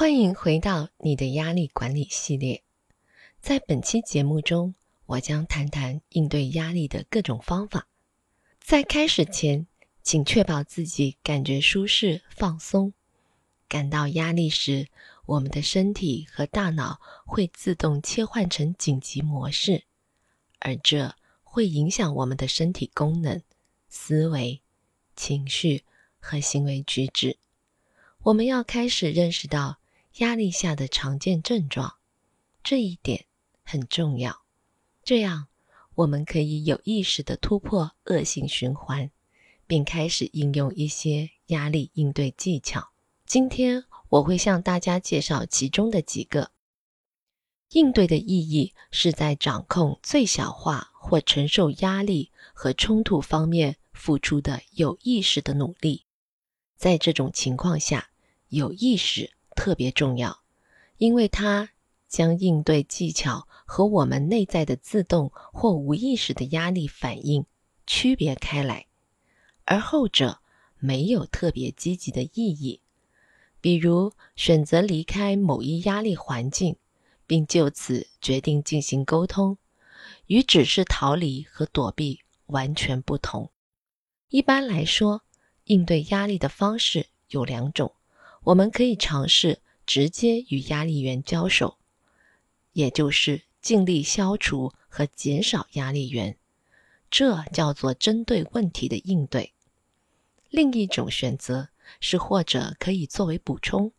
欢迎回到你的压力管理系列。在本期节目中，我将谈谈应对压力的各种方法。在开始前，请确保自己感觉舒适、放松。感到压力时，我们的身体和大脑会自动切换成紧急模式，而这会影响我们的身体功能、思维、情绪和行为举止。我们要开始认识到压力下的常见症状，这一点很重要。这样，我们可以有意识地突破恶性循环，并开始应用一些压力应对技巧。今天我会向大家介绍其中的几个。应对的意义是在掌控最小化或承受压力和冲突方面付出的有意识的努力。在这种情况下，有意识特别重要，因为它将应对技巧和我们内在的自动或无意识的压力反应区别开来，而后者没有特别积极的意义。比如选择离开某一压力环境，并就此决定进行沟通，与只是逃离和躲避完全不同。一般来说，应对压力的方式有两种：我们可以尝试直接与压力源交手，也就是尽力消除和减少压力源，这叫做针对问题的应对。另一种选择。是或者可以作为补充，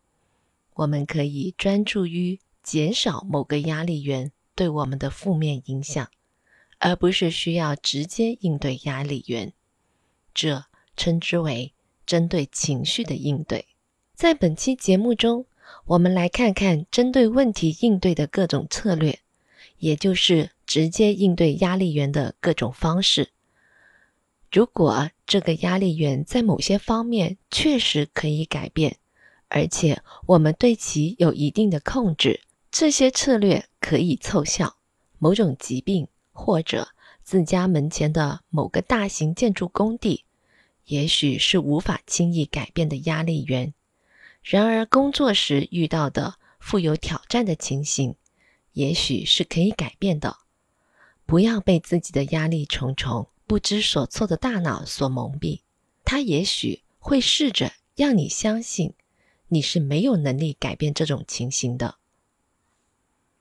我们可以专注于减少某个压力源对我们的负面影响，而不是需要直接应对压力源。这称之为针对情绪的应对。在本期节目中，我们来看看针对问题应对的各种策略，也就是直接应对压力源的各种方式。如果这个压力源在某些方面确实可以改变，而且我们对其有一定的控制，这些策略可以凑效。某种疾病或者自家门前的某个大型建筑工地，也许是无法轻易改变的压力源。然而，工作时遇到的富有挑战的情形，也许是可以改变的。不要被自己的压力重重。不知所措的大脑所蒙蔽，他也许会试着让你相信你是没有能力改变这种情形的。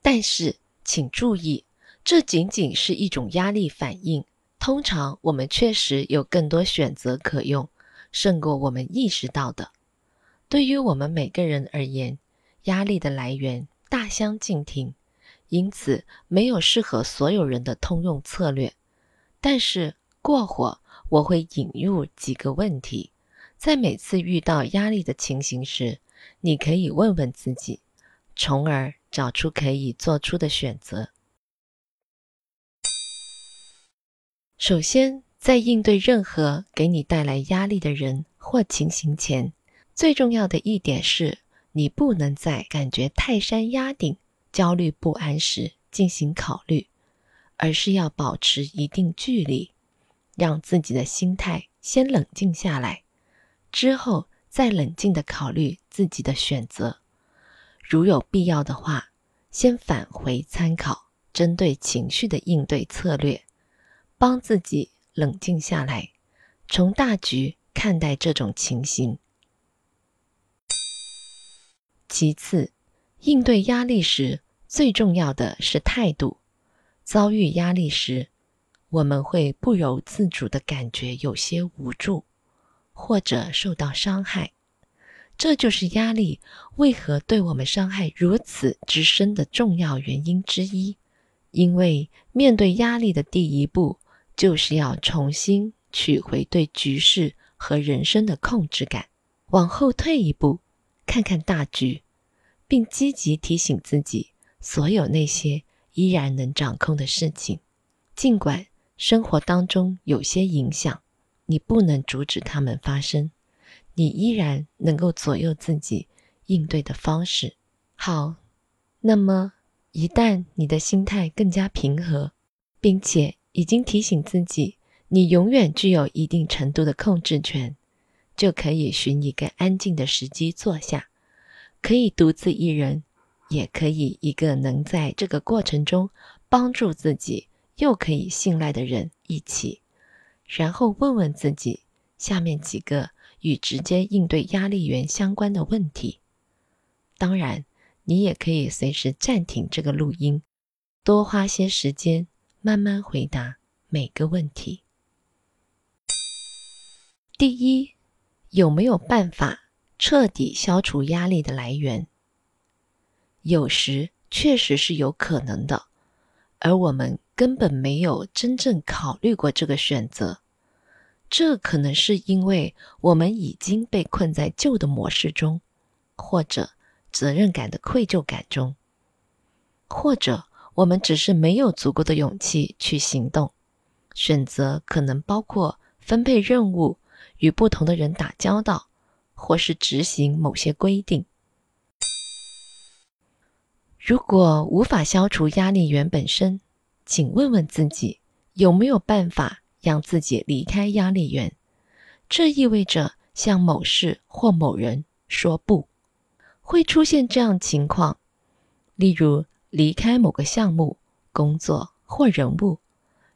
但是，请注意，这仅仅是一种压力反应。通常，我们确实有更多选择可用，胜过我们意识到的。对于我们每个人而言，压力的来源大相径庭，因此没有适合所有人的通用策略。但是，过火，我会引入几个问题。在每次遇到压力的情形时，你可以问问自己，从而找出可以做出的选择。首先，在应对任何给你带来压力的人或情形前，最重要的一点是，你不能在感觉泰山压顶、焦虑不安时进行考虑，而是要保持一定距离。让自己的心态先冷静下来，之后再冷静地考虑自己的选择。如有必要的话，先返回参考针对情绪的应对策略，帮自己冷静下来，从大局看待这种情形。其次，应对压力时最重要的是态度。遭遇压力时，我们会不由自主的感觉有些无助，或者受到伤害。这就是压力为何对我们伤害如此之深的重要原因之一。因为面对压力的第一步，就是要重新取回对局势和人生的控制感。往后退一步，看看大局，并积极提醒自己所有那些依然能掌控的事情，尽管。生活当中有些影响，你不能阻止它们发生，你依然能够左右自己应对的方式。好，那么一旦你的心态更加平和，并且已经提醒自己你永远具有一定程度的控制权，就可以寻一个安静的时机坐下，可以独自一人，也可以一个能在这个过程中帮助自己又可以信赖的人一起，然后问问自己下面几个与直接应对压力源相关的问题。当然，你也可以随时暂停这个录音，多花些时间慢慢回答每个问题。第一，有没有办法彻底消除压力的来源？有时确实是有可能的，而我们根本没有真正考虑过这个选择。这可能是因为我们已经被困在旧的模式中，或者责任感的愧疚感中，或者我们只是没有足够的勇气去行动。选择可能包括分配任务。与不同的人打交道，或是执行某些规定。如果无法消除压力源本身，请问问自己有没有办法让自己离开压力源？这意味着向某事或某人说不。会出现这样情况，例如离开某个项目、工作或人物。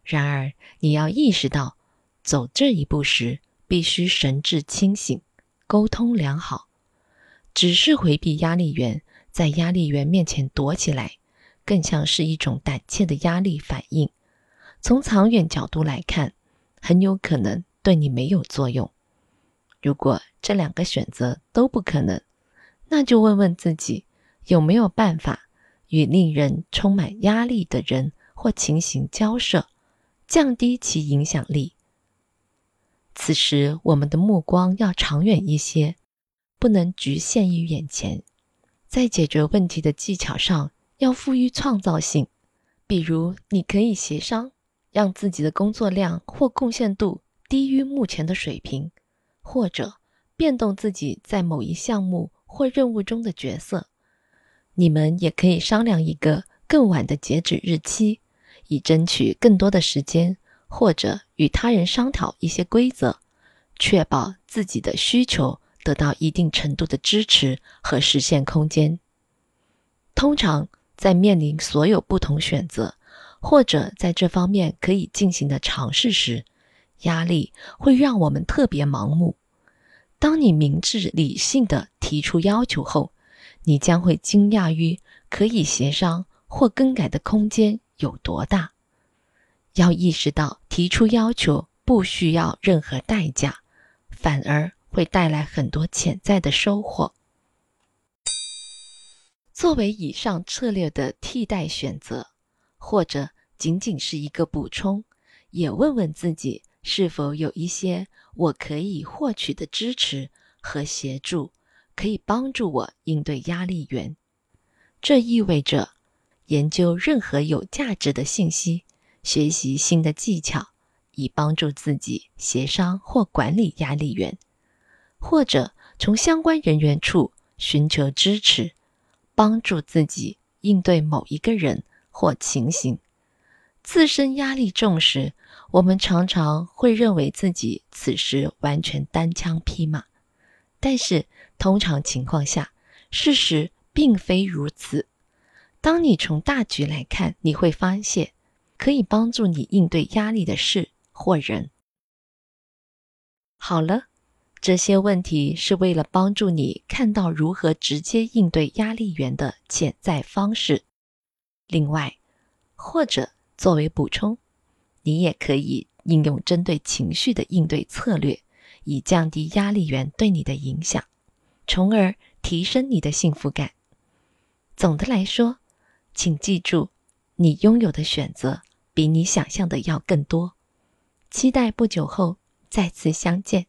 然而，你要意识到，走这一步时。必须神志清醒，沟通良好。只是回避压力源，在压力源面前躲起来，更像是一种胆怯的压力反应。从长远角度来看，很有可能对你没有作用。如果这两个选择都不可能，那就问问自己有没有办法与令人充满压力的人或情形交涉，降低其影响力。此时，我们的目光要长远一些，不能局限于眼前。在解决问题的技巧上，要富于创造性。比如，你可以协商，让自己的工作量或贡献度低于目前的水平，或者变动自己在某一项目或任务中的角色。你们也可以商量一个更晚的截止日期，以争取更多的时间。或者与他人商讨一些规则，确保自己的需求得到一定程度的支持和实现空间。通常，在面临所有不同选择，或者在这方面可以进行的尝试时，压力会让我们特别盲目。当你明智理性的提出要求后，你将会惊讶于可以协商或更改的空间有多大。要意识到，提出要求不需要任何代价，反而会带来很多潜在的收获。作为以上策略的替代选择，或者仅仅是一个补充，也问问自己是否有一些我可以获取的支持和协助，可以帮助我应对压力源。这意味着研究任何有价值的信息。学习新的技巧，以帮助自己协商或管理压力源，或者从相关人员处寻求支持，帮助自己应对某一个人或情形。自身压力重时，我们常常会认为自己此时完全单枪匹马，但是通常情况下，事实并非如此。当你从大局来看，你会发现。可以帮助你应对压力的事或人。好了，这些问题是为了帮助你看到如何直接应对压力源的潜在方式。另外，或者作为补充，你也可以应用针对情绪的应对策略，以降低压力源对你的影响，从而提升你的幸福感。总的来说，请记住，你拥有的选择。比你想象的要更多，期待不久后再次相见。